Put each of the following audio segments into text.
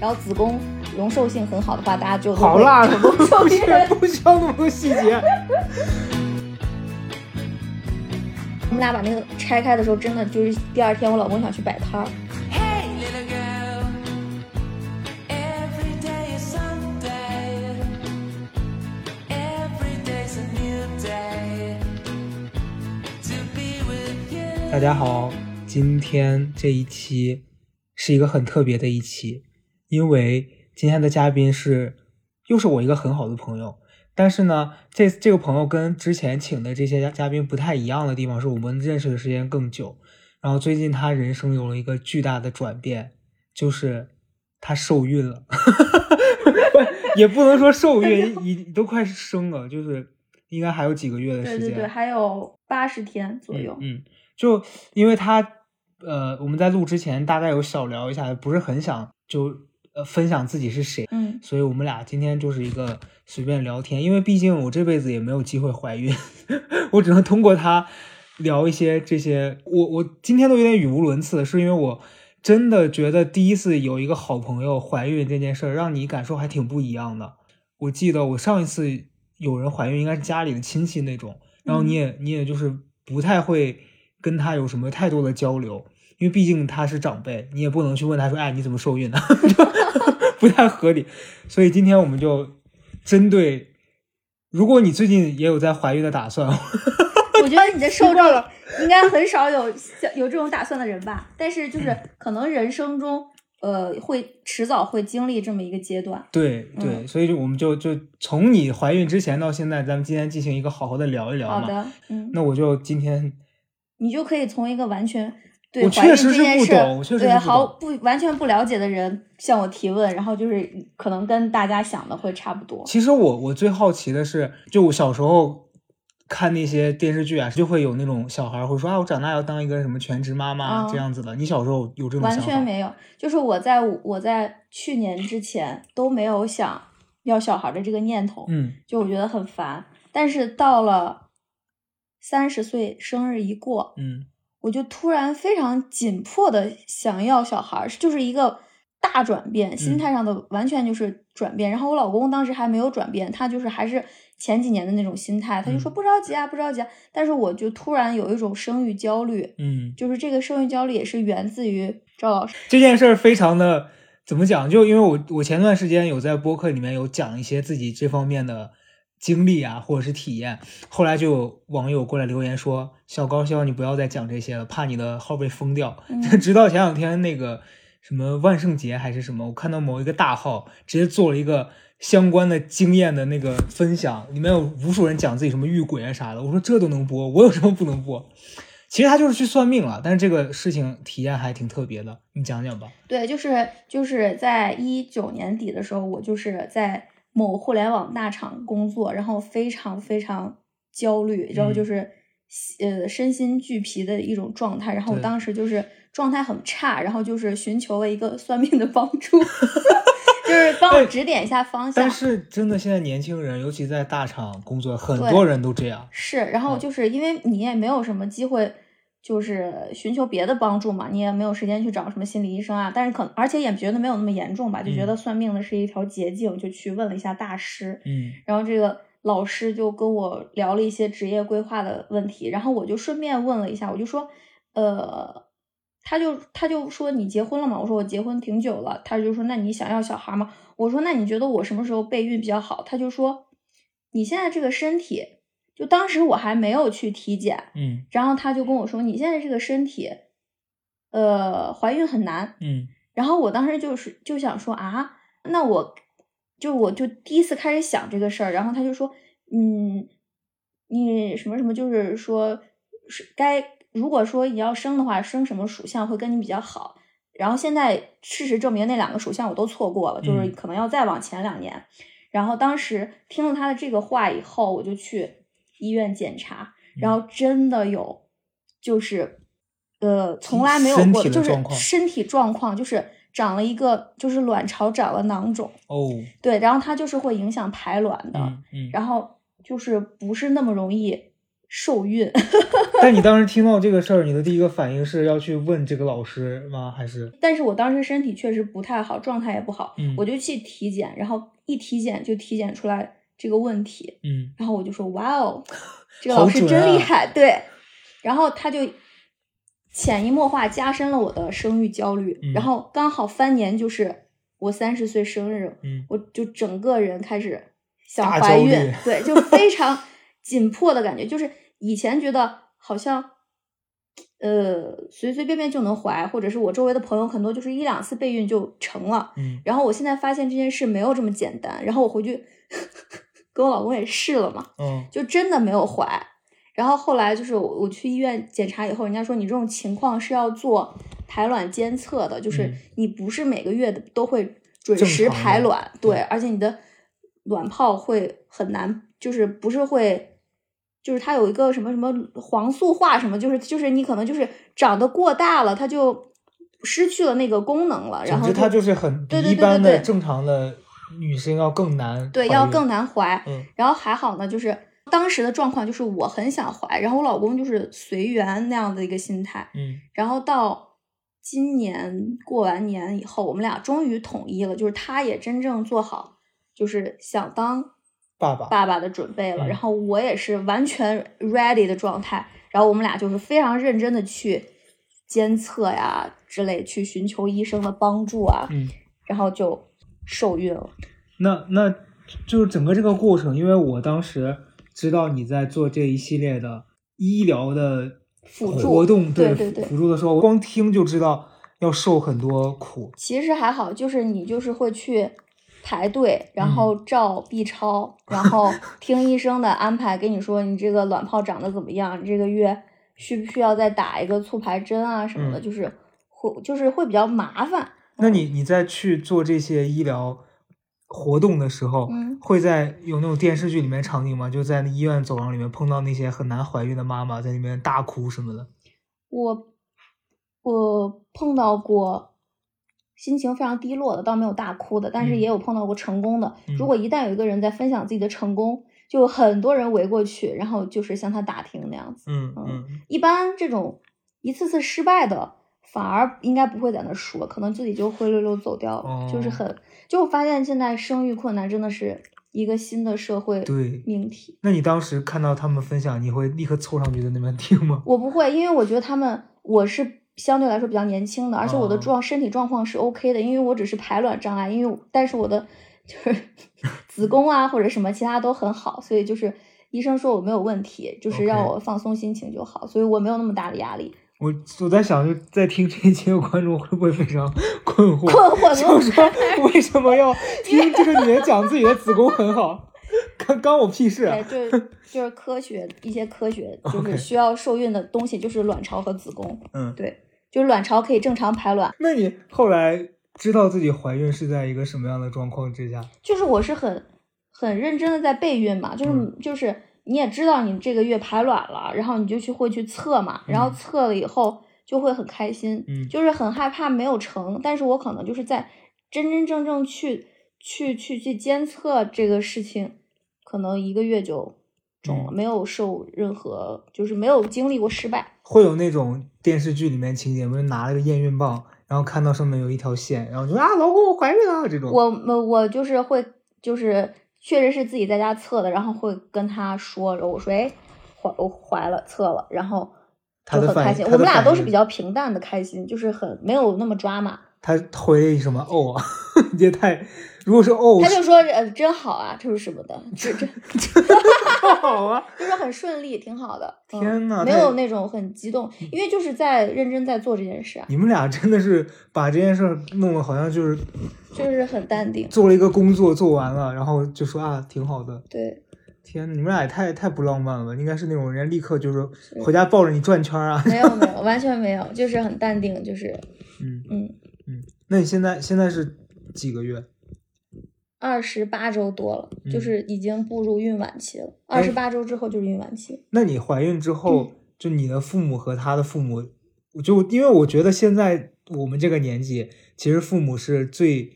然后子宫容受性很好的话，大家就好 会啦，成功受 孕。不需要那么多细节。我们俩把那个拆开的时候，真的就是第二天，我老公想去摆摊儿，Hey, little girl. Every day is Sunday. Every day's a new day to be with you. 大家好，今天这一期是一个很特别的一期，因为今天的嘉宾是又是我一个很好的朋友，但是呢，这这个朋友跟之前请的这些嘉嘉宾不太一样的地方是我们认识的时间更久，然后最近他人生有了一个巨大的转变，就是他受孕了，也不能说受孕，你都快生了，就是应该还有几个月的时间，对对对，还有八十天左右。嗯，嗯就因为他呃，我们在录之前大概有小聊一下，不是很想就呃分享自己是谁，嗯，所以我们俩今天就是一个随便聊天，因为毕竟我这辈子也没有机会怀孕，我只能通过他聊一些这些。我我今天都有点语无伦次，是因为我真的觉得第一次有一个好朋友怀孕这件事儿，让你感受还挺不一样的。我记得我上一次有人怀孕，应该是家里的亲戚那种，然后你也、你也就是不太会跟他有什么太多的交流，因为毕竟他是长辈，你也不能去问他说，哎，你怎么受孕的，不太合理。所以今天我们就针对，如果你最近也有在怀孕的打算，我觉得你的受众应该很少有有这种打算的人吧，但是就是可能人生中呃会迟早会经历这么一个阶段。对对，所以就我们就就从你怀孕之前到现在，咱们今天进行一个好好的聊一聊嘛。好的，嗯，那我就今天你就可以从一个完全对我确实是不懂我确实是对不毫懂不完全不了解的人向我提问，然后就是可能跟大家想的会差不多。其实我我最好奇的是，就我小时候看那些电视剧啊，就会有那种小孩会说啊，我长大要当一个什么全职妈妈、嗯这样子的。你小时候有这种完想法？全没有，就是我在我在去年之前都没有想要小孩的这个念头，嗯就我觉得很烦。但是到了三十岁生日一过，嗯我就突然非常紧迫的想要小孩儿，就是一个大转变，心嗯态上的完全就是转变。然后我老公当时还没有转变，他就是还是前几年的那种心态，他就说嗯不着急啊，不着急啊。但是我就突然有一种生育焦虑，嗯，就是这个生育焦虑也是源自于赵老师。这件事儿非常的怎么讲？就因为我我前段时间有在播客里面有讲一些自己这方面的经历啊，或者是体验，后来就有网友过来留言说：“小高，希望你不要再讲这些了，怕你的号被封掉。嗯直到前两天那个什么万圣节还是什么，我看到某一个大号直接做了一个相关的经验的那个分享，里面有无数人讲自己什么遇鬼啊啥的。我说这都能播，我有什么不能播？其实他就是去算命了，但是这个事情体验还挺特别的，你讲讲吧。对，就是就是在一九年底的时候，我就是在某互联网大厂工作，然后非常非常焦虑，然后就嗯是、呃身心俱疲的一种状态。然后我当时就是状态很差，然后就是寻求了一个算命的帮助，就是帮我指点一下方向但。是真的，现在年轻人，尤其在大厂工作，很多人都这样。是，然后嗯就是因为你也没有什么机会，就是寻求别的帮助嘛，你也没有时间去找什么心理医生啊。但是可而且也觉得没有那么严重吧，就觉得算命的是一条捷径，就去问了一下大师。嗯然后这个老师就跟我聊了一些职业规划的问题，然后我就顺便问了一下，我就说，呃，他就他就说你结婚了吗？我说我结婚挺久了。他就说那你想要小孩吗？我说那你觉得我什么时候备孕比较好？他就说你现在这个身体，就当时我还没有去体检，嗯然后他就跟我说你现在这个身体，呃，怀孕很难。嗯然后我当时就是就想说啊，那我就我就第一次开始想这个事儿，然后他就说，嗯，你什么什么，就是说是该如果说你要生的话，生什么属相会跟你比较好。然后现在事实证明那两个属相我都错过了，就是嗯可能要再往前两年。然后当时听了他的这个话以后，我就去医院检查，然后真的有就是呃从来没有过的，就是身体状况，就是长了一个就是卵巢长了囊肿，哦，对，然后它就是会影响排卵的，嗯嗯。然后就是不是那么容易受孕。但你当时听到这个事儿，你的第一个反应是要去问这个老师吗？还是但是我当时身体确实不太好，状态也不好，嗯。我就去体检，然后一体检就体检出来这个问题，嗯然后我就说哇哦，这个老师真厉害，对，然后他就潜移默化加深了我的生育焦虑，嗯然后刚好翻年就是我三十岁生日，嗯我就整个人开始想怀孕，对，就非常 紧迫的感觉，就是以前觉得好像。呃，随随便便就能怀，或者是我周围的朋友很多就是一两次备孕就成了，嗯然后我现在发现这件事没有这么简单，然后我回去跟我老公也试了嘛，嗯就真的没有怀。然后后来就是我我去医院检查以后，人家说你这种情况是要做排卵监测的，就是嗯你不是每个月的都会准时排卵，对，而且你的卵泡会很难，就是不是会。就是它有一个什么什么黄素化什么，就是就是你可能就是长得过大了，它就失去了那个功能了，然后总之它就是很比对对一般对对对的正常的女生要更难，对要更。难怀。嗯然后还好呢，就是当时的状况就是我很想怀，然后我老公就是随缘那样的一个心态。嗯然后到今年过完年以后，我们俩终于统一了，就是他也真正做好就是想当爸爸爸爸的准备了，嗯然后我也是完全 ready 的状态，然后我们俩就是非常认真的去监测呀之类，去寻求医生的帮助啊，嗯，然后就受孕了。那那就是整个这个过程，因为我当时知道你在做这一系列的医疗的辅助活动，对对对辅助的时候，光听就知道要受很多苦。其实还好，就是你就是会去排队，然嗯后照 B 超，然后 听医生的安排，跟你说你这个卵泡长得怎么样，你这个月需不需要再打一个促排针啊什么的，嗯就是会就是会比较麻烦。那你你在去做这些医疗活动的时候，嗯会在有那种电视剧里面场景吗？就在那医院走廊里面碰到那些很难怀孕的妈妈在那边大哭什么的。我我碰到过心情非常低落的，倒没有大哭的，但是嗯也有碰到过成功的。嗯如果一旦有一个人在分享自己的成功，就很多人围过去，然后就是向他打听那样子。嗯嗯嗯一般这种一次次失败的，反而应该不会在那说，可能自己就灰溜溜走掉了，就是哦很就发现现在生育困难真的是一个新的社会对命题。那你当时看到他们分享，你会立刻凑上去在那边听吗？我不会，因为我觉得他们我是相对来说比较年轻的，而且我的哦状身体状况是 OK 的，因为我只是排卵障碍，因为但是我的就是 子宫啊或者什么其他都很好，所以就是医生说我没有问题，就是让我放松心情就好，所以我没有那么大的压力。我我在想，就在听这一期的观众会不会非常困惑？困惑就是说为什么要听这个女人讲自己的子宫很好？干关我屁事啊！对，就是就是科学一些科学，就是需要受孕的东西，就是卵巢和子宫。嗯，对，就是卵巢可以正常排卵，那你后来知道自己怀孕是在一个什么样的状况之下？就是我是很很认真的在备孕嘛，就是、嗯就是你也知道你这个月排卵了，然后你就去会去测嘛，然后嗯测了以后就会很开心，嗯就是很害怕没有成，但是我可能就是在真真正正去去去去监测这个事情，可能一个月就中了，嗯没有受任何就是没有经历过失败。会有那种电视剧里面情节，不是拿了个验孕棒，然后看到上面有一条线，然后就啊，老公我怀孕了这种。我我我就是会就是确实是自己在家测的，然后会跟他说，然后我说哎怀我怀了测了，然后他就很开心。我们俩都是比较平淡的开心，就是很没有那么抓马。他回了一什么哦啊？也太，如果是哦，他就说呃真好啊，就是什么的，这这 好啊。就是很顺利，挺好的。嗯天呐太没有那种很激动，因为就是在认真在做这件事啊，你们俩真的是把这件事弄得好像就是就是很淡定。做了一个工作做完了，然后就说啊挺好的。对，天，你们俩也太太不浪漫了吧？应该是那种人家立刻就是回家抱着你转圈啊。没有没有，完全没有，就是很淡定，就是嗯嗯，嗯，那你现在现在是几个月？二十八周多了，嗯就是已经步入孕晚期了。哎二十八周之后就是孕晚期。那你怀孕之后，嗯就你的父母和他的父母，我就因为我觉得现在我们这个年纪，其实父母是最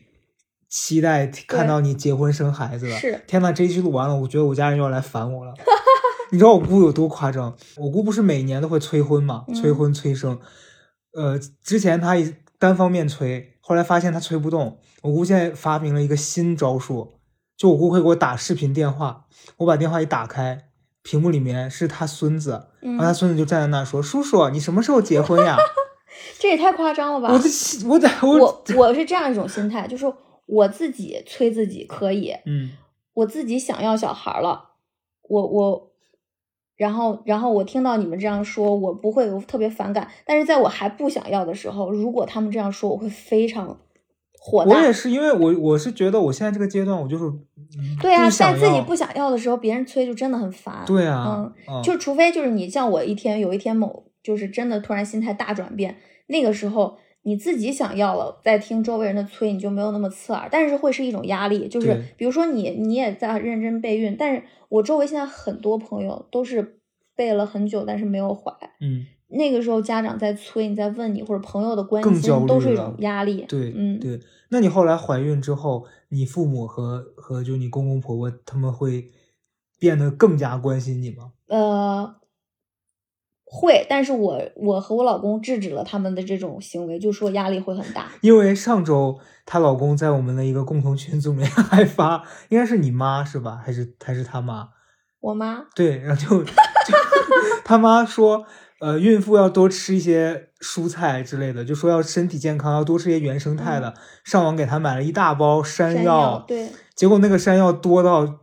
期待看到你结婚生孩子的。是天呐，这一期录完了，我觉得我家人又要来烦我了。你知道我姑有多夸张？我姑不是每年都会催婚嘛，嗯催婚催生。呃，之前她一单方面催，后来发现他催不动。我姑现在发明了一个新招数，就我姑会给我打视频电话，我把电话一打开，屏幕里面是他孙子，然后她嗯，孙子就站在那儿说：“叔叔，你什么时候结婚呀 这也太夸张了？”吧！我的心，我在我我我是这样一种心态，就是我自己催自己可以，嗯我自己想要小孩了，我我，然后然后我听到你们这样说，我不会有特别反感，但是在我还不想要的时候，如果他们这样说，我会非常火大。我也是，因为我我是觉得我现在这个阶段，我就是嗯对啊，在自己不想要的时候，别人催就真的很烦。对啊，嗯，嗯就除非就是你像我一天有一天某就是真的突然心态大转变，那个时候你自己想要了，再听周围人的催，你就没有那么刺耳，但是会是一种压力。就是比如说你你也在认真备孕，但是我周围现在很多朋友都是备了很久，但是没有怀。嗯，那个时候家长在催，你在问你或者朋友的关心，都是一种压力。对，嗯，对。那你后来怀孕之后，你父母和和就你公公婆婆他们会变得更加关心你吗？呃，会，但是我我和我老公制止了他们的这种行为，就说压力会很大。因为上周她老公在我们的一个共同群组里面 还发，应该是你妈是吧？还是还是他妈？我妈，对，然后就 就他妈说，呃，孕妇要多吃一些蔬菜之类的，就说要身体健康，要多吃一些原生态的。上网给她买了一大包山山药，对，结果那个山药多到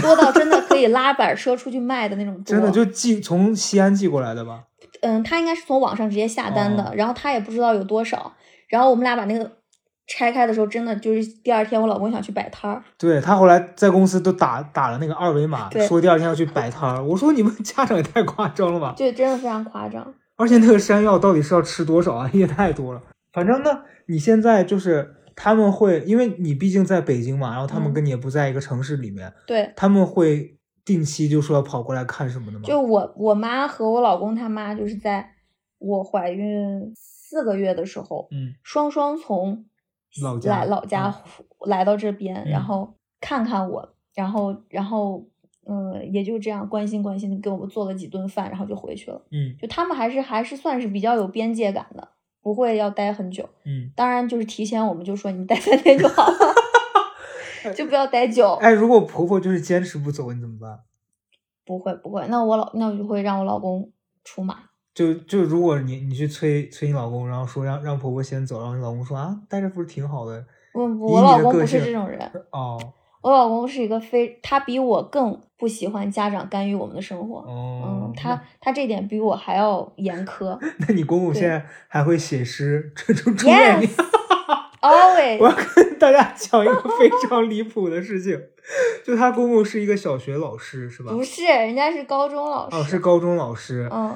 多到真的可以拉板车出去卖的那种。真的就寄从西安寄过来的吧？嗯，他应该是从网上直接下单的，哦然后他也不知道有多少，然后我们俩把那个拆开的时候，真的就是第二天我老公想去摆摊儿，对他后来在公司都打打了那个二维码，说第二天要去摆摊儿。我说你们 家长也太夸张了吧！对真的非常夸张。而且那个山药到底是要吃多少啊？也太多了。反正呢，你现在就是他们会，因为你毕竟在北京嘛，然后他们嗯。跟你也不在一个城市里面，对，他们会定期就说要跑过来看什么的吗？就我我妈和我老公他妈，就是在我怀孕四个月的时候，嗯。双双从老家来老家嗯。来到这边，嗯。然后看看我，然后然后嗯，也就这样关心关心，给我们做了几顿饭，然后就回去了。嗯。就他们还是还是算是比较有边界感的，不会要待很久。嗯。当然，就是提前我们就说你待三天就好了，就不要待久。哎，如果婆婆就是坚持不走，你怎么办？不会不会，那我老那我就会让我老公出马。就就如果你你去催催你老公，然后说让让婆婆先走，然后你老公说啊，待着不是挺好的？我我老公不是这种人，哦我老公是一个非他比我更不喜欢家长干预我们的生活。哦嗯，，他他这点比我还要严苛。那那你公公现在还会写诗，这 出出面你 Yes, always 我要跟大家讲一个非常离谱的事情，就他公公是一个小学老师，是吧？不是，人家是高中老师。哦，是高中老师，嗯，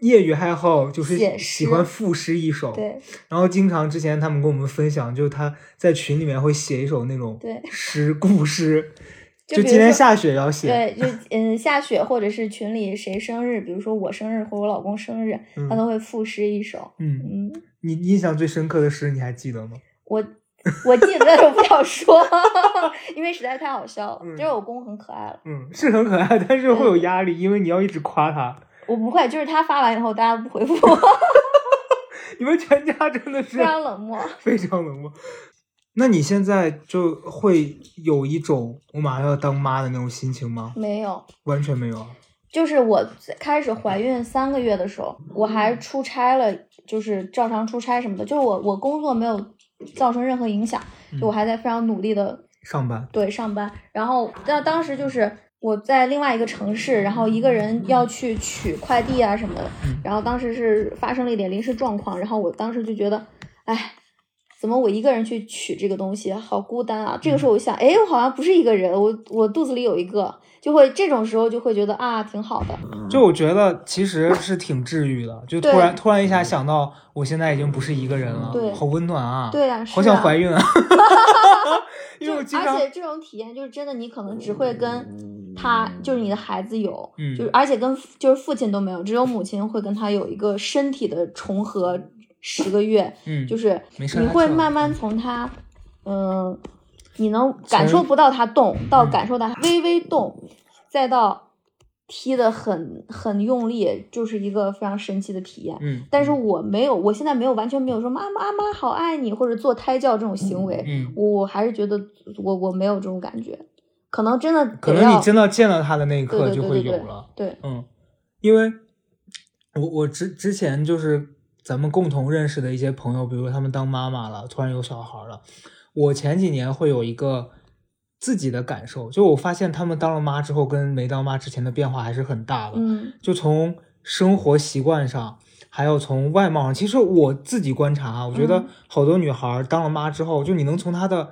业余爱好就是喜欢赋诗一首。对，然后经常之前他们跟我们分享，就是他在群里面会写一首那种对诗故诗，就今天下雪要写。对，就嗯下雪或者是群里谁生日，比如说我生日或者我老公生日，嗯他都会赋诗一首。嗯，嗯，你印象最深刻的诗你还记得吗？我我记得，但是我不想说，因为实在太好笑了。嗯就是我公很可爱了，嗯，是很可爱，但是会有压力，因为你要一直夸他。我不会，就是他发完以后大家不回复我，你们全家真的是非常冷漠。非常冷漠。那你现在就会有一种我马上要当妈的那种心情吗？没有，完全没有啊。就是我开始怀孕三个月的时候，我还出差了，就是照常出差什么的，就是我我工作没有造成任何影响，就我还在非常努力的上班，对上班，然后但当时就是我在另外一个城市，然后一个人要去取快递啊什么的，嗯然后当时是发生了一点临时状况，然后我当时就觉得，哎，怎么我一个人去取这个东西，好孤单啊！这个时候我想，哎，我好像不是一个人，我我肚子里有一个，就会这种时候就会觉得啊，挺好的。就我觉得其实是挺治愈的，就突然突然一下想到，我现在已经不是一个人了，对好温暖啊！对啊好是啊想怀孕啊！因就为我经常而且这种体验就是真的，你可能只会跟他，就是你的孩子有，嗯就是而且跟就是父亲都没有，只有母亲会跟他有一个身体的重合十个月，嗯，就是你会慢慢从他，嗯、你能感受不到他动，到嗯。感受到他微微动，再到踢的很很用力，就是一个非常神奇的体验。嗯，但是我没有，我现在没有完全没有说妈妈妈好爱你或者做胎教这种行为，嗯，我我还是觉得我我没有这种感觉，可能真的可能你真的见到他的那一刻就对对对对会有了。对，嗯，因为我我之之前就是咱们共同认识的一些朋友，比如说他们当妈妈了，突然有小孩了，我前几年会有一个自己的感受，就我发现他们当了妈之后，跟没当妈之前的变化还是很大的。嗯就从生活习惯上，还有从外貌上，其实我自己观察啊，我觉得嗯好多女孩儿当了妈之后，就你能从她的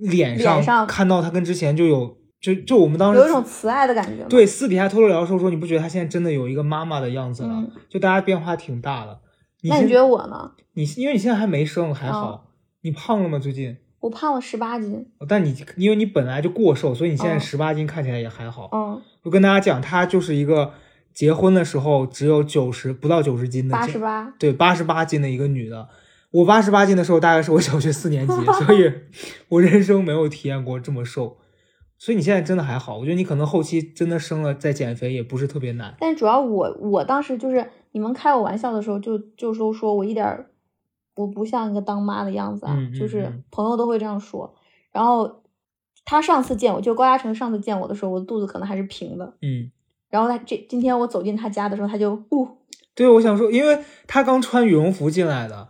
脸上看到她跟之前就有，就就我们当时有一种慈爱的感觉。对私底下偷偷聊的时候说，你不觉得她现在真的有一个妈妈的样子了？嗯就大家变化挺大的。现那你觉得我呢？你因为你现在还没生，还哦好。你胖了吗？最近？我胖了十八斤。但你因为你本来就过瘦，所以你现在嗯十八斤看起来也还好。嗯，我跟大家讲，她就是一个结婚的时候只有九十不到九十斤的八这十八。对，八十八斤的一个女的。我八十八斤的时候，大概是我小学四年级，所以我人生没有体验过这么瘦。所以你现在真的还好，我觉得你可能后期真的生了再减肥也不是特别难。但主要我我当时就是你们开我玩笑的时候就，就说说我一点儿我不像一个当妈的样子啊，嗯嗯就是嗯朋友都会这样说。然后他上次见我，就高嘉诚上次见我的时候，我的肚子可能还是平的。嗯，然后他这今天我走进他家的时候，他就呜、对，我想说，因为他刚穿羽绒服进来的，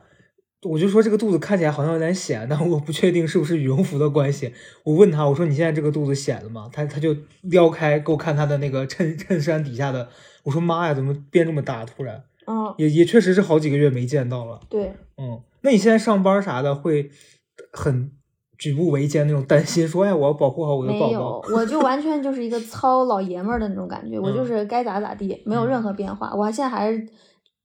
我就说这个肚子看起来好像有点显，但我不确定是不是羽绒服的关系。我问他，我说你现在这个肚子显了吗？他他就撩开给我看他的那个衬衬衫底下的，我说妈呀，怎么变这么大？突然嗯，也也确实是好几个月没见到了。对，嗯，那你现在上班啥的会很举步维艰那种担心，说哎，我要保护好我的宝没有宝。，我就完全就是一个 糙老爷们儿的那种感觉，我就嗯是该咋咋地，没有嗯任何变化。我现在还是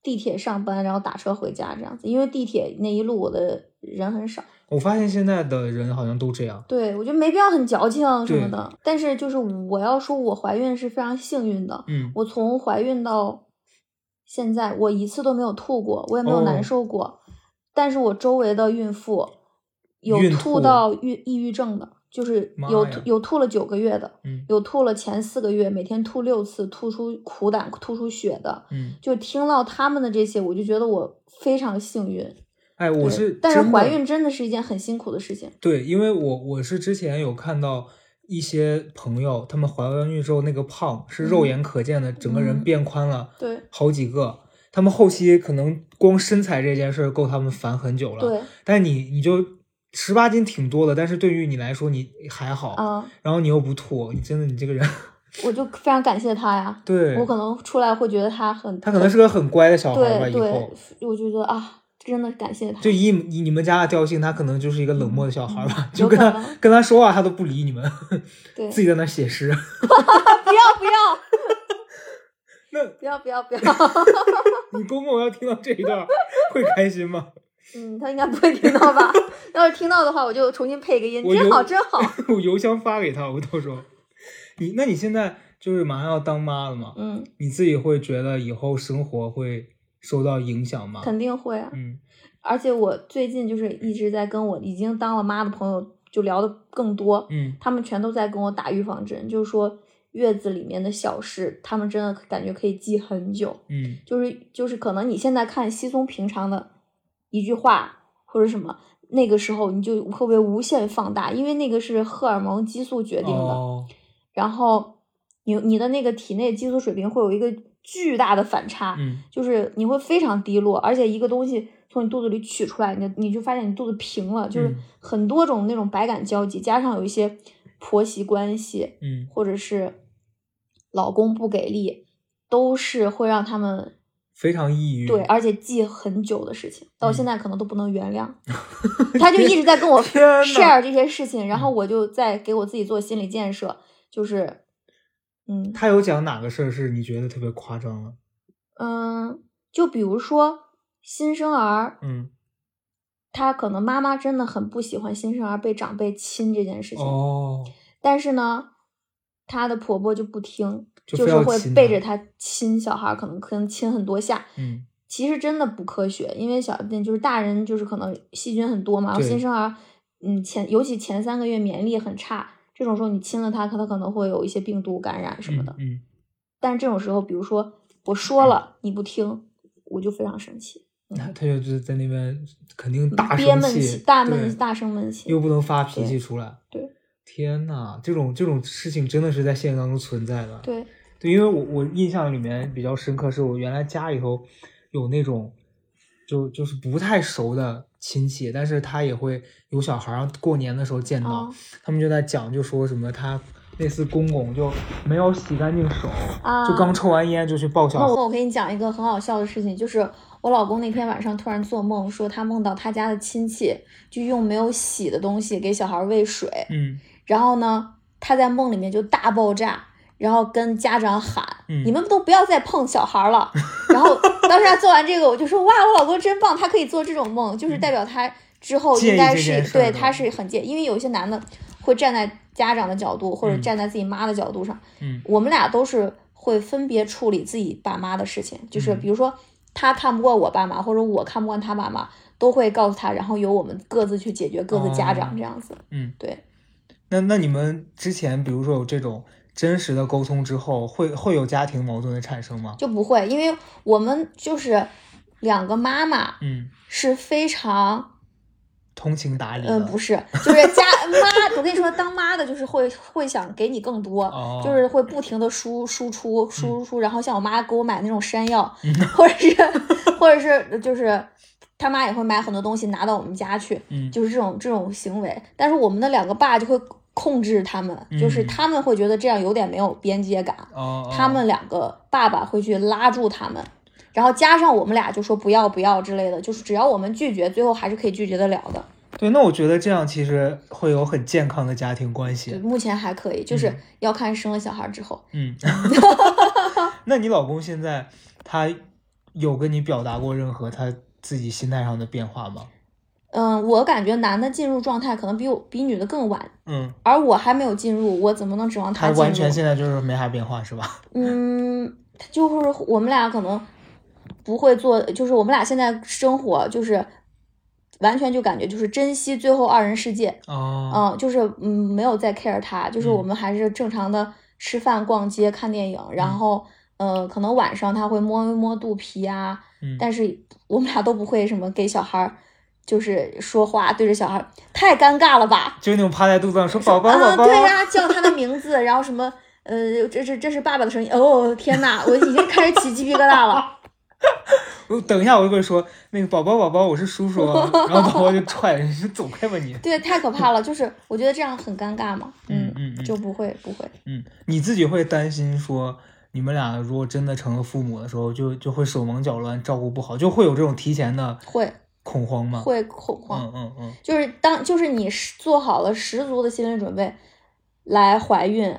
地铁上班，然后打车回家这样子，因为地铁那一路我的人很少。我发现现在的人好像都这样。对，我觉得没必要很矫情什么的。但是就是我要说，我怀孕是非常幸运的。嗯我从怀孕到现在，我一次都没有吐过，我也没有哦难受过。但是我周围的孕妇有吐吐到孕抑郁症的，就是有有吐了九个月的，嗯有吐了前四个月每天吐六次，吐出苦胆、吐出血的。嗯，就听到他们的这些，我就觉得我非常幸运。哎，我是但是怀孕真的是一件很辛苦的事情。对，因为我我是之前有看到一些朋友，他们怀完孕之后那个胖是肉嗯眼可见的，整个人嗯变宽了对好几个。他们后期可能光身材这件事儿够他们烦很久了。对，但你你就十八斤挺多的，但是对于你来说你还好，啊、然后你又不吐，你真的你这个人，我就非常感谢他呀。对，我可能出来会觉得他很，他可能是个很乖的小孩吧，以后。，我就觉得啊，真的感谢他。就以以你们家的调性，他可能就是一个冷漠的小孩吧，嗯就跟他跟他说话，他都不理你们，对，自己在那写诗。不要不要那不要不要不要，你公公要听到这一段，会开心吗？嗯，他应该不会听到吧？要是听到的话，我就重新配个音，真好真好。我邮箱发给他，我到时候。你那你现在就是马上要当妈了嘛？嗯，你自己会觉得以后生活会受到影响吗？肯定会啊。嗯而且我最近就是一直在跟我已经当了妈的朋友就聊的更多，嗯他们全都在跟我打预防针，就是说月子里面的小事，他们真的感觉可以记很久。嗯就是就是可能你现在看稀松平常的一句话或者什么，那个时候你就会被无限放大，因为那个是荷尔蒙激素决定的，哦。然后你你的那个体内激素水平会有一个巨大的反差，嗯就是你会非常低落，而且一个东西从你肚子里取出来，你你就发现你肚子平了，就是嗯。很多种那种百感交集，加上有一些婆媳关系，嗯。或者是老公不给力，都是会让他们非常抑郁。对，而且记很久的事情，到嗯现在可能都不能原谅。他就一直在跟我 share 这些事情，然后嗯我就在给我自己做心理建设，就是，嗯他有讲哪个事儿是你觉得特别夸张了？嗯，就比如说新生儿，嗯他可能妈妈真的很不喜欢新生儿被长辈亲这件事情，哦，但是呢，她的婆婆就不听，就就是会背着他亲小孩，可能可能亲很多下。嗯其实真的不科学，因为小就是大人就是可能细菌很多嘛，然后新生儿，嗯前尤其前三个月免疫力很差，这种时候你亲了他，他他可能会有一些病毒感染什么的。嗯但是这种时候，比如说我说了你不听，我就非常生气，那他就就是在那边肯定大憋闷生气，大闷大声闷气，又不能发脾气出来。对天呐，这种这种事情真的是在现实当中存在的。对对，因为我我印象里面比较深刻，是我原来家里头有那种就就是不太熟的亲戚，但是他也会有小孩儿，过年的时候见到，啊他们就在讲，就说什么他类似公公就没有洗干净手，啊，就刚抽完烟就去抱小孩。那我我给你讲一个很好笑的事情，就是我老公那天晚上突然做梦，说他梦到他家的亲戚就用没有洗的东西给小孩喂水，嗯然后呢，他在梦里面就大爆炸，然后跟家长喊：“嗯你们都不要再碰小孩了。”然后当时他做完这个，我就说：“哇，我老公真棒，他可以做这种梦，就是代表他之后应该是对他是很介，因为有些男的会站在家长的角度或者嗯站在自己妈的角度上，嗯我们俩都是会分别处理自己爸妈的事情，就是嗯比如说他看不惯我爸妈，或者我看不惯他爸妈，都会告诉他，然后由我们各自去解决各自家长哦这样子。嗯，对。那那你们之前比如说有这种真实的沟通之后，会会有家庭矛盾的产生吗？就不会，因为我们就是两个妈妈嗯，是非常，通情达理的。嗯，不是，就是家妈，我跟你说，当妈的就是会会想给你更多，哦就是会不停的输输出输出，然后像我妈给我买那种山药，嗯或者是 或者是就是他妈也会买很多东西拿到我们家去，嗯就是这种这种行为，但是我们的两个爸就会控制他们，就是嗯他们会觉得这样有点没有边界感，哦，他们两个爸爸会去拉住他们，然后加上我们俩就说不要不要之类的，就是只要我们拒绝，最后还是可以拒绝得了的。对，那我觉得这样其实会有很健康的家庭关对，系。目前还可以，就是嗯要看生了小孩之后。嗯，那你老公现在他有跟你表达过任何他自己心态上的变化吗？嗯，我感觉男的进入状态可能比我比女的更晚，嗯，而我还没有进入，我怎么能指望进入？他完全？现在就是没啥变化是吧？嗯，就是我们俩可能不会做，就是我们俩现在生活就是完全就感觉就是珍惜最后二人世界，哦，嗯，就是嗯没有再 care 他，就是我嗯。们还是正常的吃饭、逛街、看电影，然后呃可能晚上他会摸一摸肚皮啊，嗯，但是我们俩都不会什么给小孩儿就是说话对着小孩，太尴尬了吧？就是那种趴在肚子上说宝宝啊，宝宝，对呀、叫他的名字，然后什么，呃，这是这是爸爸的声音，哦天呐，我已经开始起鸡皮疙瘩了。我等一下我就会说那个宝宝宝宝我是叔叔啊，然后宝宝就踹人，你走开吧你。对，太可怕了，就是我觉得这样很尴尬嘛，嗯嗯嗯就不会不会，嗯，你自己会担心说，你们俩如果真的成了父母的时候，就就会手忙脚乱，照顾不好，就会有这种提前的会恐慌吗？会恐慌，嗯嗯嗯。就是当就是你做好了十足的心理准备来怀孕，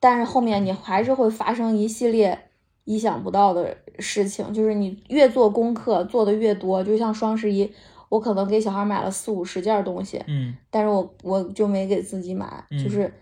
但是后面你还是会发生一系列意想不到的事情，就是你越做功课做的越多，就像双十一，我可能给小孩买了四五十件东西，嗯。但是我我就没给自己买，嗯。就是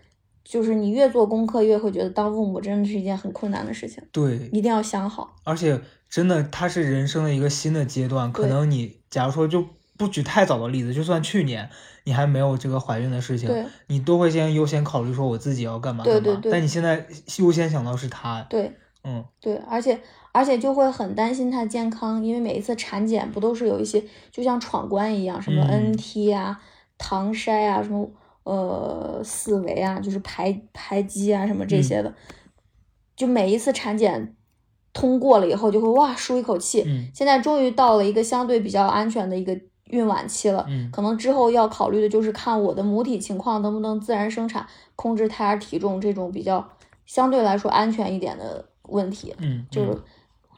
就是你越做功课越会觉得当父母真的是一件很困难的事情，对，一定要想好。而且真的，它是人生的一个新的阶段。可能你假如说就不举太早的例子，就算去年你还没有这个怀孕的事情，你都会先优先考虑说我自己要干嘛干嘛。对对对但你现在优先想到是他，对嗯对，而且而且就会很担心他健康，因为每一次产检不都是有一些就像闯关一样，什么嗯 NT 啊、唐筛啊、什么呃四维啊，就是排排畸啊什么这嗯些的，就每一次产检通过了以后，就会哇舒一口气。嗯现在终于到了一个相对比较安全的一个孕晚期了，嗯可能之后要考虑的就是看我的母体情况能不能自然生产，控制胎儿体重这种比较相对来说安全一点的问题。嗯，就是嗯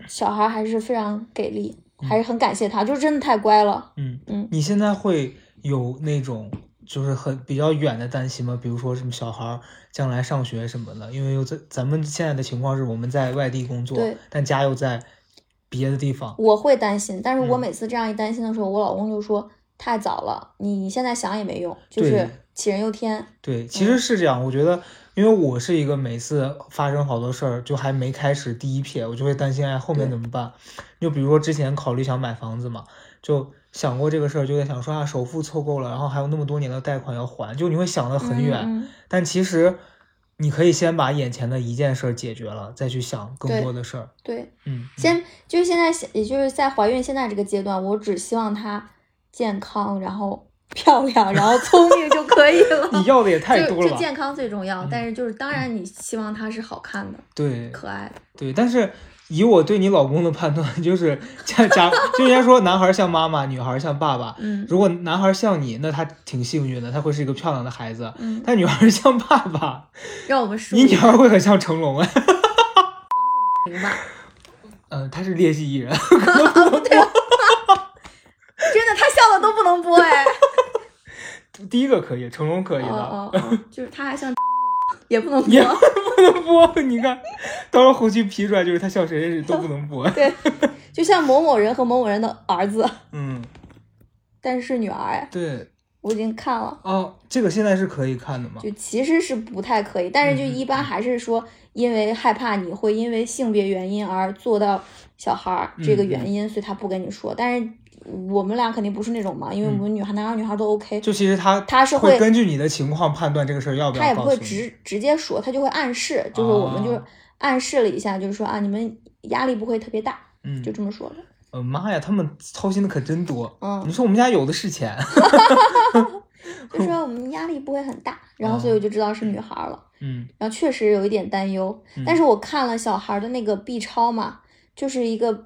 小孩还是非常给力，还是很感谢他，就真的太乖了。嗯嗯你现在会有那种就是很比较远的担心嘛？比如说什么小孩儿将来上学什么的，因为又在咱们现在的情况是我们在外地工作对，但家又在别的地方。我会担心，但是我嗯每次这样一担心的时候，我老公就说太早了，你你现在想也没用，就是杞人忧天。对，其嗯实是这样。我觉得，因为我是一个每次发生好多事儿，就还没开始第一撇，我就会担心，哎，后面怎么办？就比如说之前考虑想买房子嘛，就想过这个事儿，就在想说啊，首付凑够了，然后还有那么多年的贷款要还，就你会想的很远。嗯但其实你可以先把眼前的一件事儿解决了，再去想更多的事儿。对，嗯，先就是现在，也就是在怀孕现在这个阶段，我只希望她健康，然后 漂亮，然后聪明就可以了。你要的也太多了吧？就就健康最重要，嗯但是就是当然你希望她是好看的、对可爱的。对，但是以我对你老公的判断，就是假假，就人家说男孩像妈妈，女孩像爸爸。嗯如果男孩像你，那他挺幸运的，他会是一个漂亮的孩子。嗯，但女孩像爸爸，让我们说你女儿会很像成龙哎。明白。嗯，他是劣迹艺人。真的，他笑的都不能播哎。第一个可以，成龙可以的，哦哦哦，就是他还像也不能播。也不能播。你看，到时候后期 P 出来就是他像谁谁谁都不能播。对，就像某某人和某某人的儿子，嗯，但是是女儿哎，对。我已经看了。哦，这个现在是可以看的吗？就其实是不太可以，但是就嗯一般还是说，因为害怕你会因为性别原因而做到小孩儿这个嗯原因，所以他不跟你说。但是我们俩肯定不是那种嘛，因为我们女孩男孩女孩都 OK，嗯就其实他他是会会根据你的情况判断这个事儿要不要他也不会。直直接说，他就会暗示，就是我们就是哦暗示了一下，就是说啊，你们压力不会特别大，嗯，就这么说的。呃妈呀，他们操心的可真多。嗯你，说我们家有的是钱。就说我们压力不会很大，然后所以我就知道是女孩了。嗯然后确实有一点担忧，嗯但是我看了小孩的那个 B 超嘛，就是一个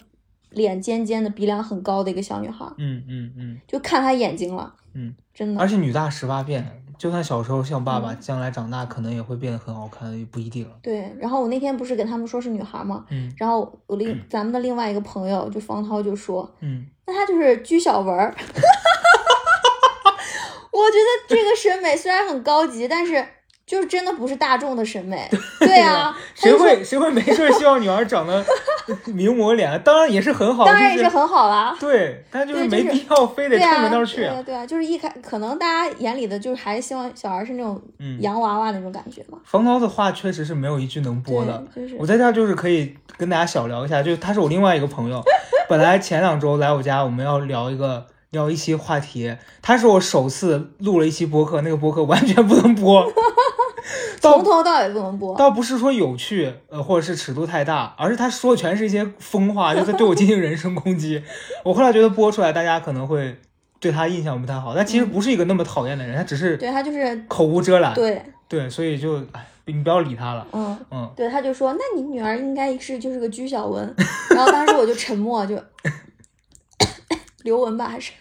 脸尖尖的、鼻梁很高的一个小女孩，嗯嗯嗯就看她眼睛了，嗯，真的而。且女大十八变，就算小时候像爸爸，嗯将来长大可能也会变得很好看，也不一定。对，然后我那天不是跟他们说是女孩嘛，嗯然后我另 咱们的另外一个朋友就方涛就说，嗯，那她就是鞠小文儿。我觉得这个审美虽然很高级，但是就是真的不是大众的审美。对啊，谁会谁会没事希望女儿长得名模脸？当然也是很好，当然也是很好啦。对，但就是没必要非得冲着那儿去对。啊，对啊，就是一开可能大家眼里的就是还希望小孩是那种嗯洋娃娃那种感觉嘛。冯涛的话确实是没有一句能播的。我在这儿就是可以跟大家小聊一下，就是他是我另外一个朋友，本来前两周来我家，我们要聊一个聊一期话题，他是我首次录了一期播客，那个播客完全不能播，倒 从头到尾不能播。倒不是说有趣，呃，或者是尺度太大，而是他说的全是一些疯话，就是对我进行人身攻击。我后来觉得播出来，大家可能会对他印象不太好，但其实不是一个那么讨厌的人，他只是对他就是口无遮拦，对，对，所以就哎，你不要理他了，嗯，嗯。对，他就说，那你女儿应该是就是个居小文。然后当时我就沉默，就刘雯吧，还是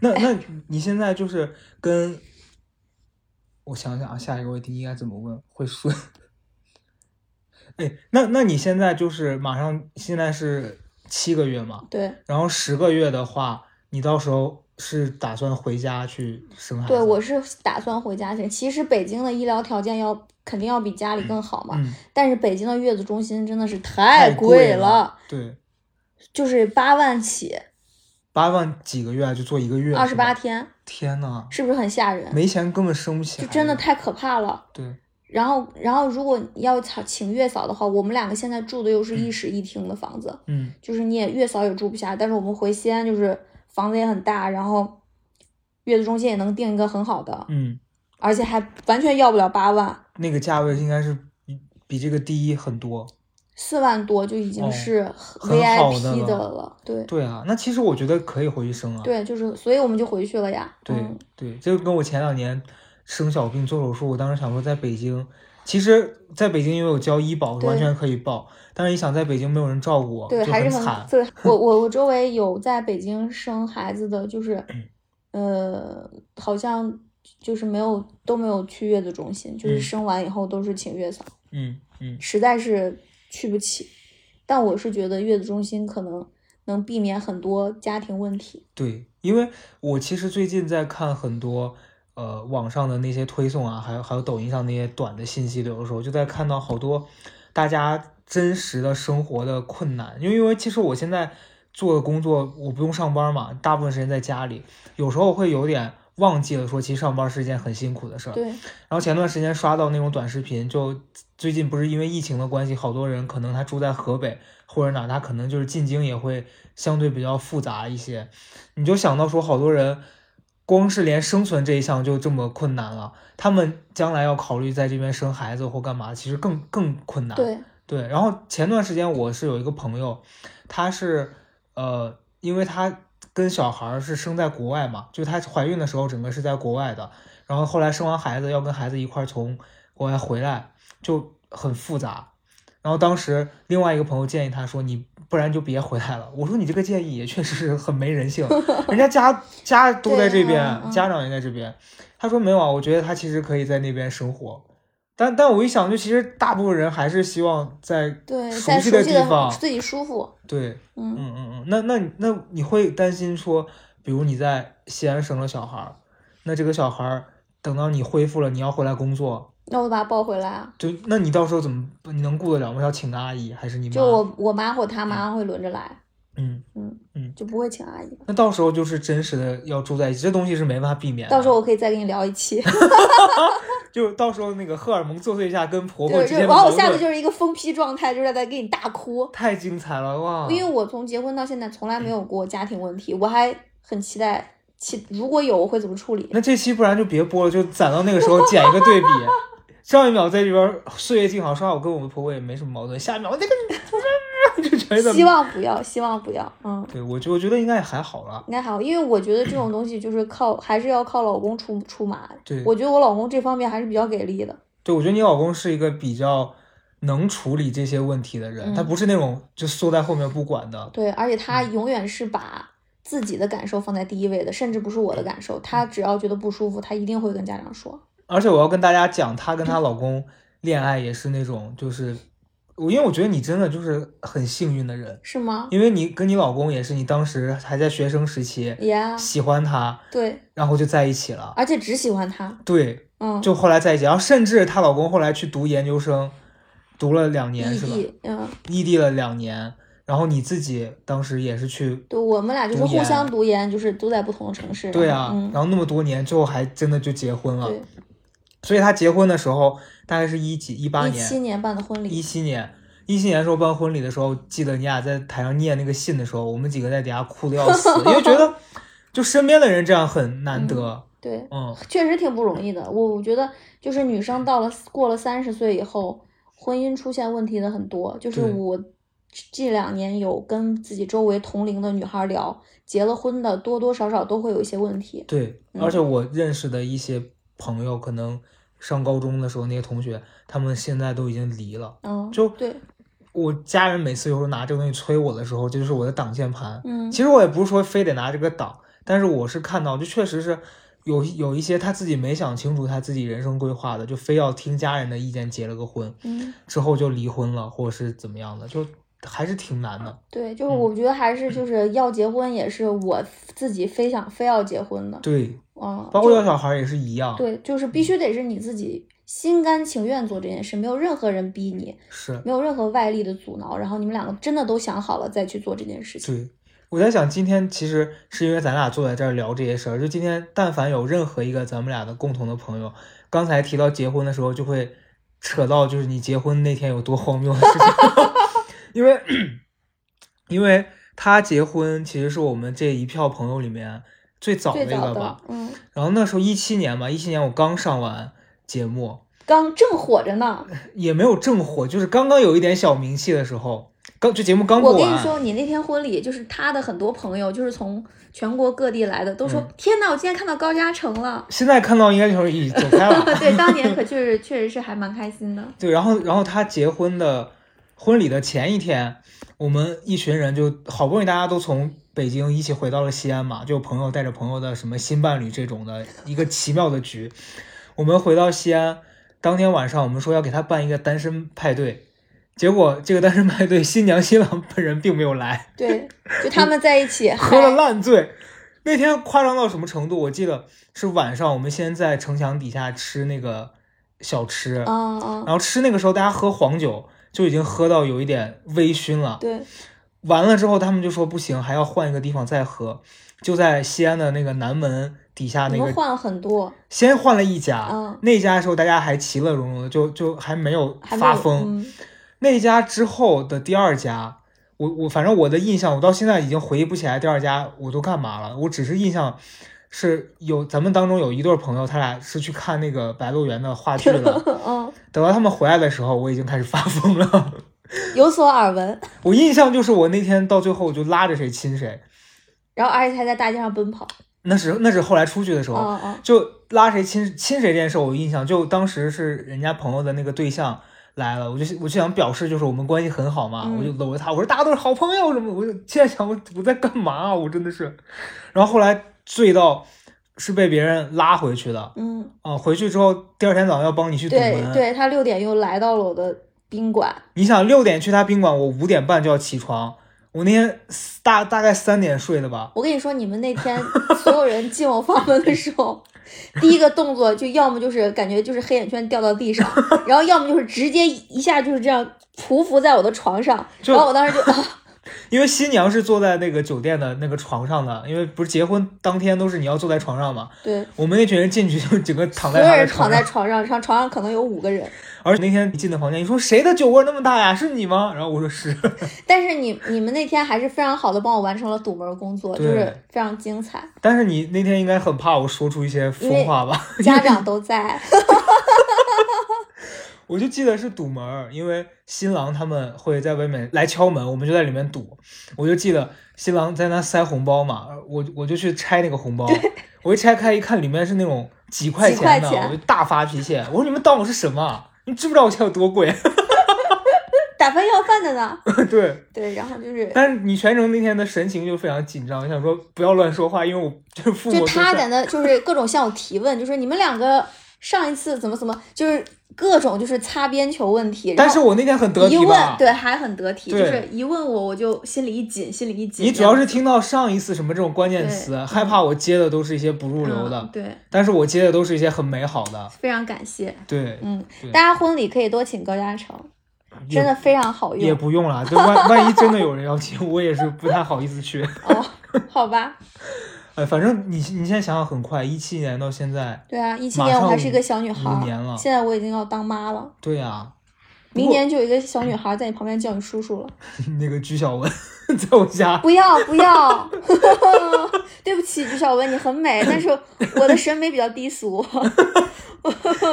那那你现在就是跟，我想想啊，下一个问题应该怎么问？会顺？哎，那那你现在就是马上现在是七个月嘛，对。然后十个月的话，你到时候是打算回家去生孩子？对，我是打算回家去。其实北京的医疗条件要肯定要比家里更好嘛，嗯，但是北京的月子中心真的是太太贵了，对，就是八万起，八万几个月啊就做一个月，二十八，天，天呐，是不是很吓人？没钱根本生不起孩子，就真的太可怕了。对，然后，然后如果你要请请月嫂的话，我们两个现在住的又是一室一厅的房子，嗯 就是你也月嫂也住不下，但是我们回西安就是房子也很大，然后月子中心也能订一个很好的，嗯，而且还完全要不了八万，那个价位应该是比比这个低很多。四万多就已经哦是 VIP 的了了。对对啊，那其实我觉得可以回去生啊。对，就是所以我们就回去了呀。对嗯对，就跟我前两年生小病做手术，我当时想说在北京，其实在北京因为我交医保，完全可以报，但是一想在北京没有人照顾我，对，还是很惨。对我我我周围有在北京生孩子的，就是 呃，好像就是没有都没有去月子中心，就是嗯生完以后都是请月嫂，嗯嗯实在是去不起。但我是觉得月子中心可能能避免很多家庭问题。对，因为我其实最近在看很多呃网上的那些推送啊，还有还有抖音上那些短的信息流的时候，就在看到好多大家真实的生活的困难。因为因为其实我现在做的工作，我不用上班嘛，大部分时间在家里，有时候会有点忘记了说，其实上班是一件很辛苦的事儿。对然后前段时间刷到那种短视频，就最近不是因为疫情的关系，好多人可能他住在河北或者哪，他可能就是进京也会相对比较复杂一些。你就想到说，好多人光是连生存这一项就这么困难了，他们将来要考虑在这边生孩子或干嘛，其实更更困难。对，对，然后前段时间我是有一个朋友，他是呃，因为他跟小孩儿是生在国外嘛，就她怀孕的时候整个是在国外的，然后后来生完孩子要跟孩子一块儿从国外回来，就很复杂。然后当时另外一个朋友建议她说：“你不然就别回来了。”我说：“你这个建议也确实是很没人性，人家家家都在这边，家长也在这边。”他说：“没有啊，我觉得他其实可以在那边生活。”但但我一想，就其实大部分人还是希望在对，熟在悉的地方自己舒服。对，嗯，嗯嗯嗯，那那那你会担心说，比如你在西安生了小孩儿，那这个小孩儿等到你恢复了，你要回来工作，那我把他抱回来啊。就那你到时候怎么你能顾得了吗？要请个阿姨还是你妈？就我我妈或他妈会轮着来，嗯嗯嗯，就不会请阿姨了。那到时候就是真实的要住在一起，这东西是没办法避免的。到时候我可以再跟你聊一期。就到时候那个荷尔蒙作祟下跟婆婆对，之就然后我间的矛盾下次就是一个疯批状态，就是在给你大哭。太精彩了哇！因为我从结婚到现在从来没有过家庭问题，我还很期待，期如果有我会怎么处理。那这期不然就别播了，就攒到那个时候剪一个对比。上一秒在这边岁月静好，说话我跟我们婆婆也没什么矛盾，下一秒那个就觉得希望不要，希望不要，嗯，对我觉我觉得应该也还好了。应该还好，因为我觉得这种东西就是靠，还是要靠老公出出马。对，我觉得我老公这方面还是比较给力的。对我觉得你老公是一个比较能处理这些问题的人，嗯他不是那种就缩在后面不管的。对，而且他嗯永远是把自己的感受放在第一位的，甚至不是我的感受。他只要觉得不舒服，他一定会跟家长说。而且我要跟大家讲，她跟她老公恋爱也是那种，就是我因为我觉得你真的就是很幸运的人，是吗因为你跟你老公也是你当时还在学生时期喜欢他，对，然后就在一起了。而且只喜欢他。对，嗯，就后来在一起，然后甚至她老公后来去读研究生，读了两年是吧？嗯，异地了两年，然后你自己当时也是去，对，我们俩就是互相读研，就是都在不同的城市。对啊，嗯，然后那么多年，最后还真的就结婚了。对，所以他结婚的时候大概是一几一八年一年，七年办的婚礼一礼，七年，一七年的时候办婚礼的时候，记得你俩在台上念那个信的时候，我们几个在底下哭的要死，因为觉得就身边的人这样很难得。对，嗯，确实挺不容易的。我我觉得就是女生到了过了三十岁以后，婚姻出现问题的很多。就是我这两年有跟自己周围同龄的女孩聊，结了婚的多多少少都会有一些问题。对，嗯而且我认识的一些朋友，可能上高中的时候那些同学，他们现在都已经离了。嗯，就对，我家人每次有时候拿这个东西催我的时候，这就是我的挡箭盘。嗯，其实我也不是说非得拿这个挡，但是我是看到，就确实是有有一些他自己没想清楚他自己人生规划的，就非要听家人的意见结了个婚，嗯，之后就离婚了，或者是怎么样的，就还是挺难的。对，就是嗯我觉得还是就是要结婚也是我自己非想非要结婚的。对，嗯，包括要小孩也是一样。，对，就是必须得是你自己心甘情愿做这件事，没有任何人逼你，是，没有任何外力的阻挠，然后你们两个真的都想好了再去做这件事情。对。我在想，今天其实是因为咱俩坐在这儿聊这些事儿，就今天但凡有任何一个咱们俩的共同的朋友，刚才提到结婚的时候，就会扯到就是你结婚那天有多荒谬的事情，因为因为他结婚其实是我们这一票朋友里面最早的最早的一个吧，，嗯，然后那时候一七年嘛，一七年我刚上完节目，刚正火着呢。也没有正火，就是刚刚有一点小名气的时候，刚就节目刚播完，我跟你说，你那天婚礼，就是他的很多朋友，就是从全国各地来的，都说、嗯天呐，我今天看到高嘉诚了。现在看到应该就是已走开了。对，当年可确实确实是还蛮开心的。对，然后然后他结婚的婚礼的前一天，我们一群人就好不容易大家都从北京一起回到了西安嘛，就朋友带着朋友的什么新伴侣这种的一个奇妙的局。我们回到西安，当天晚上我们说要给他办一个单身派对，结果这个单身派对新娘新郎本人并没有来，对，就他们在一起 喝了烂醉。那天夸张到什么程度？我记得是晚上，我们先在城墙底下吃那个小吃，嗯嗯，然后吃那个时候大家喝黄酒就已经喝到有一点微醺了。对，完了之后他们就说不行，还要换一个地方再喝，就在西安的那个南门底下那个，换了很多，先换了一家，嗯。那家的时候大家还其乐融融的，就就还没有还没有发疯。嗯。那家之后的第二家，我我反正我的印象，我到现在已经回忆不起来第二家我都干嘛了，我只是印象是有咱们当中有一对朋友，他俩是去看那个《白鹿原》的话剧了。嗯，等到他们回来的时候，我已经开始发疯了。有所耳闻。我印象就是我那天到最后我就拉着谁亲谁，然后而且还在大街上奔跑。那是那是后来出去的时候，就拉谁亲亲谁这件事，我印象。就当时是人家朋友的那个对象来了，我就我就想表示就是我们关系很好嘛，嗯我就搂着他，我说大家都是好朋友什么。我就现在想我我在干嘛啊？我真的是。然后后来醉到是被别人拉回去的，嗯，啊、回去之后第二天早上要帮你去堵门。对对，他六点又来到了我的宾馆。你想六点去他宾馆，我五点半就要起床。我那天大大概三点睡的吧，我跟你说，你们那天所有人进我房门的时候，第一个动作就要么就是感觉就是黑眼圈掉到地上，然后要么就是直接一下就是这样匍匐在我的床上，然后我当时就啊，因为新娘是坐在那个酒店的那个床上的，因为不是结婚当天都是你要坐在床上嘛。对，我们那群人进去就整个躺在他的有人躺在床上，床上，床上可能有五个人，而且那天进的房间，你说谁的酒窝那么大呀？是你吗？然后我说是，但是你你们那天还是非常好的帮我完成了堵门工作，就是非常精彩，但是你那天应该很怕我说出一些疯话吧？家长都在，我就记得是堵门，因为新郎他们会在外面来敲门，我们就在里面堵。我就记得新郎在那塞红包嘛，我我就去拆那个红包，我一拆开一看，里面是那种几块钱的，钱我就大发脾气。我说你们当我是什么啊？你知不知道我钱有多贵？打饭要饭的呢，对，对，然后就是。但是你全程那天的神情就非常紧张，想说不要乱说话，因为我就是父母就他在那就是各种向我提问，就是你们两个上一次怎么怎么，就是各种就是擦边球问题。但是我那天很得一问？对还很得体，就是一问我我就心里一紧，心里一紧。你主要是听到上一次什么这种关键词，害怕我接的都是一些不入流的，嗯对，但是我接的都是一些很美好的。非常感谢。对，嗯，大家婚礼可以多请高嘉诚，真的非常好用也。不用了，就万万一真的有人要请，我也是不太好意思去。哦，好吧，哎，反正你你现在想想，很快，一七年到现在，对啊，一七年我还是一个小女孩五年了儿，现在我已经要当妈了。对呀、明年就有一个小女孩在你旁边叫你叔叔了。那个鞠晓雯 在我家，不要不要，对不起，鞠晓雯，你很美，但是我的审美比较低俗，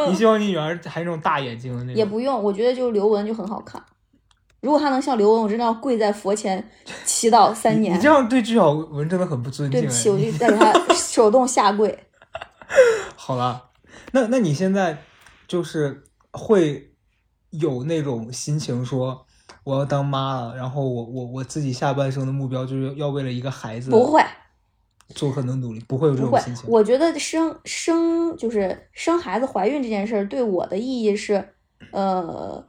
你希望你女儿还是那种大眼睛的那种？也不用，我觉得就刘雯就很好看。如果他能像刘雯，我真的要跪在佛前祈祷三年你你。这样对鞠晓雯真的很不尊敬。对不起，我哎就再给他手动下跪。好了，那那你现在就是会有那种心情说。我要当妈了，然后我我我自己下半生的目标就是要为了一个孩子不会，做很多努力，不会有这种心情。，我觉得生生就是生孩子、怀孕这件事儿对我的意义是，呃，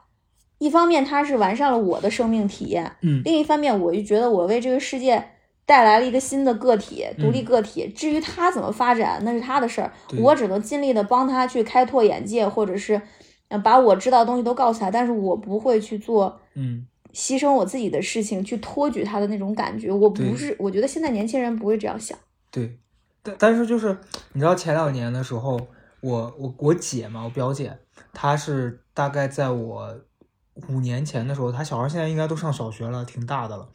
一方面它是完善了我的生命体验，嗯另一方面我就觉得我为这个世界带来了一个新的个体，独立嗯个体。至于他怎么发展，那是他的事儿，我只能尽力的帮他去开拓眼界，或者是呃把我知道的东西都告诉他，但是我不会去做。嗯，牺牲我自己的事情去托举他的那种感觉，我不是，我觉得现在年轻人不会这样想。对，但但是就是你知道前两年的时候，我我我姐嘛，我表姐，她是大概在我五年前的时候，他小孩现在应该都上小学了，挺大的了。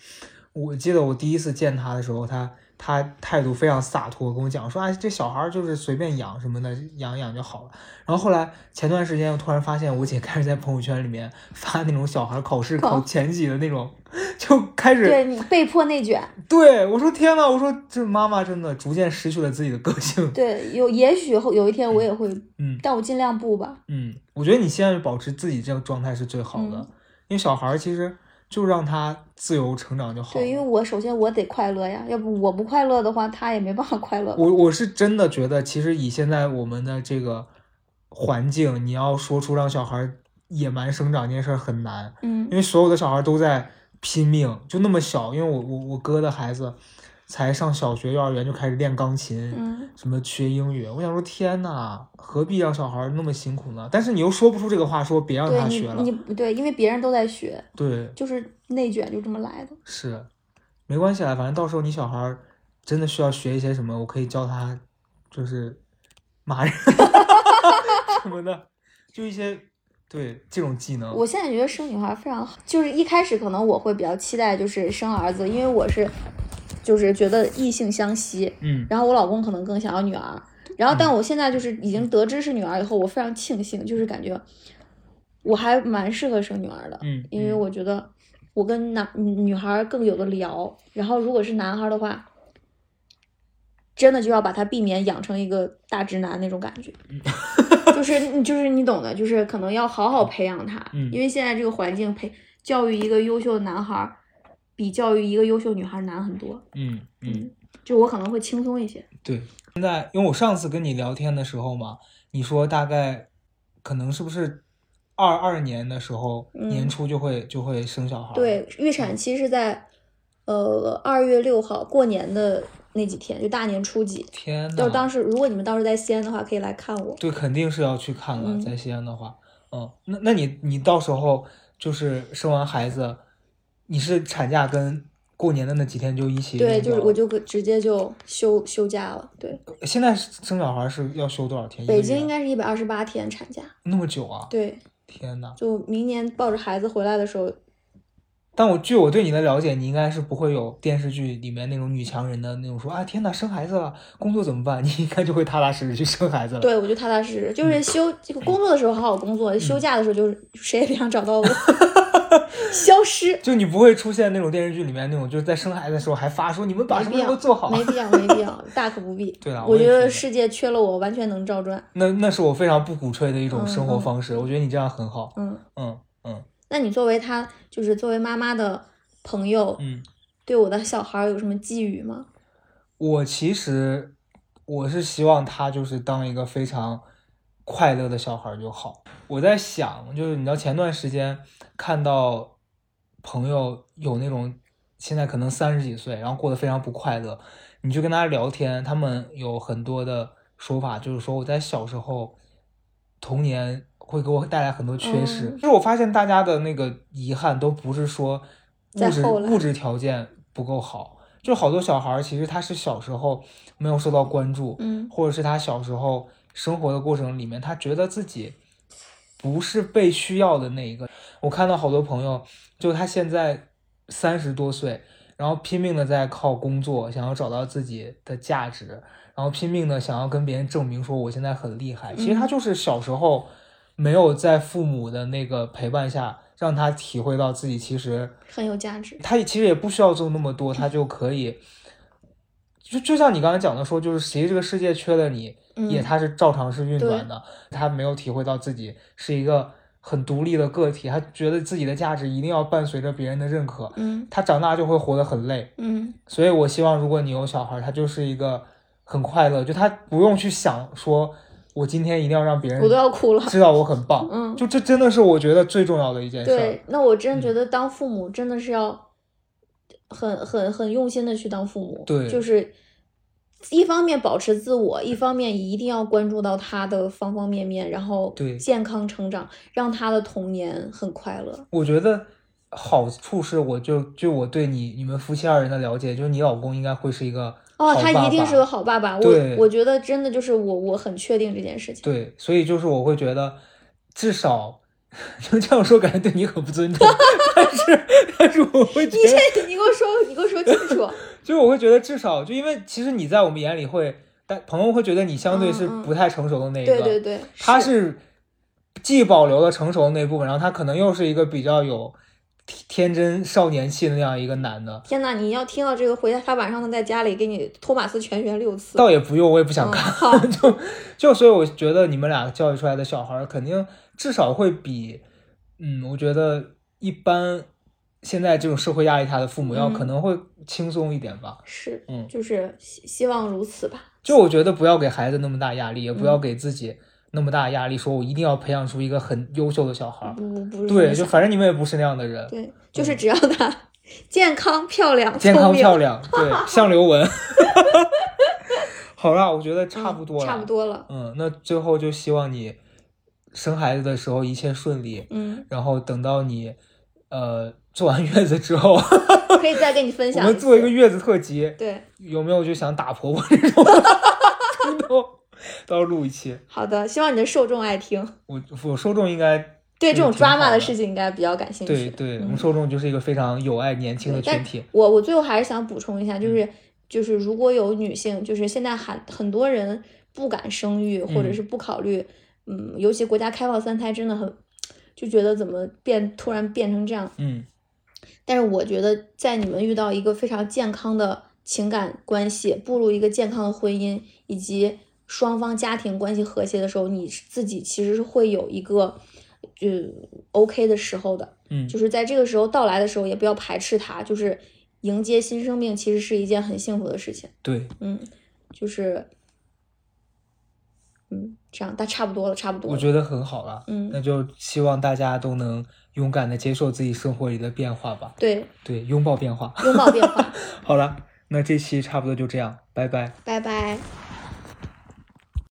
我记得我第一次见他的时候，他他态度非常洒脱，跟我讲说，哎，这小孩就是随便养什么的，养养就好了。然后后来前段时间，我突然发现我姐开始在朋友圈里面 发那种小孩考试考哦前几的那种，就开始对你被迫内卷，对我说天呐，我说这妈妈真的逐渐失去了自己的个性。对，有也许后有一天我也会，嗯但我尽量不吧。嗯，我觉得你现在保持自己这个状态是最好的，嗯因为小孩儿其实就让他自由成长就好了。对，因为我首先我得快乐呀，要不我不快乐的话，他也没办法快乐。我我是真的觉得，其实以现在我们的这个环境，你要说出让小孩野蛮生长这件事儿很难，嗯因为所有的小孩都在拼命，就那么小。因为我我我哥的孩子才上小学、幼儿园就开始练钢琴，嗯，什么学英语，我想说天呐，何必让小孩儿那么辛苦呢？但是你又说不出这个话，说别让他学了你。不对，因为别人都在学，对，就是内卷就这么来的。是，没关系啦，反正到时候你小孩儿真的需要学一些什么，我可以教他，就是骂人 什么的，就一些对这种技能。我现在觉得生女孩非常好，就是一开始可能我会比较期待就是生儿子，因为我是就是觉得异性相吸，嗯。然后我老公可能更想要女儿，然后但我现在就是已经得知是女儿以后，我非常庆幸，就是感觉我还蛮适合生女儿的，嗯，因为嗯。我觉得我跟男女孩更有的聊，然后如果是男孩的话，真的就要把他避免养成一个大直男那种感觉，嗯。就是就是你懂的，就是可能要好好培养他，嗯。因为现在这个环境培教育一个优秀的男孩儿，比教育一个优秀女孩儿难很多，嗯嗯，嗯，就我可能会轻松一些，对。现在因为我上次跟你聊天的时候嘛，你说大概可能是不是二二年的时候、嗯年初就会就会生小孩？对，预产期是在呃二月六号过年的那几天，就大年初几。天呐，就是当时，如果你们到时候在西安的话，可以来看我。对，肯定是要去看了，嗯在西安的话，嗯，那那你你到时候就是生完孩子，你是产假跟过年的那几天就一起对，就是我就直接就休休假了。对，现在生小孩是要休多少天？北京应该是一百二十八天产假。那么久啊？对，天呐！就明年抱着孩子回来的时候，但我据我对你的了解，你应该是不会有电视剧里面那种女强人的那种说啊，天呐，生孩子了，工作怎么办？你应该就会踏踏实实去生孩子了。对我就踏踏实实，嗯就是休这个工作的时候好好工作，休假的时候就是谁也别想找到我，消失。就你不会出现那种电视剧里面那种，就是在生孩子的时候还发说你们把什么都做好。没必要，没必要，大可不必。对啊我觉得得世界缺了我，完全能照转。那那是我非常不鼓吹的一种嗯生活嗯方式，我觉得你这样很好。嗯，嗯嗯那你作为他，就是作为妈妈的朋友，嗯，对我的小孩有什么寄语吗？我其实我是希望他就是当一个非常快乐的小孩就好。我在想，就是你知道前段时间看到朋友有那种现在可能三十几岁，然后过得非常不快乐，你去跟他聊天，他们有很多的说法，就是说我在小时候童年会给我带来很多缺失。嗯就是我发现大家的那个遗憾都不是说物质物质条件不够好，就好多小孩儿其实他是小时候没有受到关注，嗯或者是他小时候生活的过程里面，他觉得自己不是被需要的那一个。我看到好多朋友，就他现在三十多岁，然后拼命的在靠工作，想要找到自己的价值，然后拼命的想要跟别人证明说我现在很厉害。其实他就是小时候没有在父母的那个陪伴下，让他体会到自己其实很有价值。他其实也不需要做那么多，他就可以。就就像你刚才讲的说，就是谁这个世界缺了你，嗯也他是照常是运转的。他没有体会到自己是一个很独立的个体，他觉得自己的价值一定要伴随着别人的认可，嗯他长大就会活得很累。嗯所以我希望，如果你有小孩，他就是一个很快乐，就他不用去想说，我今天一定要让别人我都要哭了。知道我很棒。嗯就这真的是我觉得最重要的一件事儿。对，那我真嗯觉得当父母真的是要很很很用心的去当父母。对就是一方面保持自我，一方面一定要关注到他的方方面面，然后对健康成长，让他的童年很快乐。我觉得好处是，我就就我对你你们夫妻二人的了解，就是你老公应该会是一个哦，他一定是个好爸爸。我我觉得真的就是我我很确定这件事情。对，所以就是我会觉得，至少 就这样说，感觉对你很不尊重，但是但是我会觉你得，这你给我说，你给我说清楚。就是我会觉得至少就因为其实你在我们眼里会，但朋友会觉得你相对是不太成熟的那一个，对对对，他是既保留了成熟的那部分，然后他可能又是一个比较有天真少年气的那样一个男的。天呐，你要听到这个，回家他晚上能在家里给你托马斯全旋六次。倒也不用，我也不想嗯看，好 就就所以我觉得你们俩教育出来的小孩，肯定至少会比，嗯，我觉得一般现在这种社会压力下的父母要嗯可能会轻松一点吧。是，嗯就是希希望如此吧。就我觉得不要给孩子那么大压力，也不要嗯给自己那么大压力，说我一定要培养出一个很优秀的小孩儿。不不不是对，就反正你们也不是那样的人，对，就是只要他健康漂亮、健康漂亮，对，像刘雯。好了，我觉得差不多了，嗯差不。多了。嗯，那最后就希望你生孩子的时候一切顺利，嗯，然后等到你呃做完月子之后，可以再跟你分享我享。们做一个。月子特辑，对，有没有就想打婆婆这种？都到时候录一期，好的，希望你的受众爱听。我我受众应该对这种挺好 drama 的事情应该比较感兴趣。对对，我们嗯受众就是一个非常有爱年轻的群体。我我最后还是想补充一下，嗯就是、就是如果有女性，就是现在很很多人不敢生育，或者嗯是不考虑，嗯，尤其国家开放三胎，真的很就觉得怎么变突然变成这样。嗯但是我觉得，在你们遇到一个非常健康的情感关系，步入一个健康的婚姻，以及双方家庭关系和谐的时候，你自己其实是会有一个就 OK 的时候的。嗯，就是在这个时候到来的时候，也不要排斥它，就是迎接新生命，其实是一件很幸福的事情。对，嗯，就是，嗯，这样，但差不多了，差不多了。我觉得很好了。嗯那就希望大家都能勇敢的接受自己生活里的变化吧。对，对，拥抱变化。拥抱变化。好了，那这期差不多就这样，拜拜。拜拜。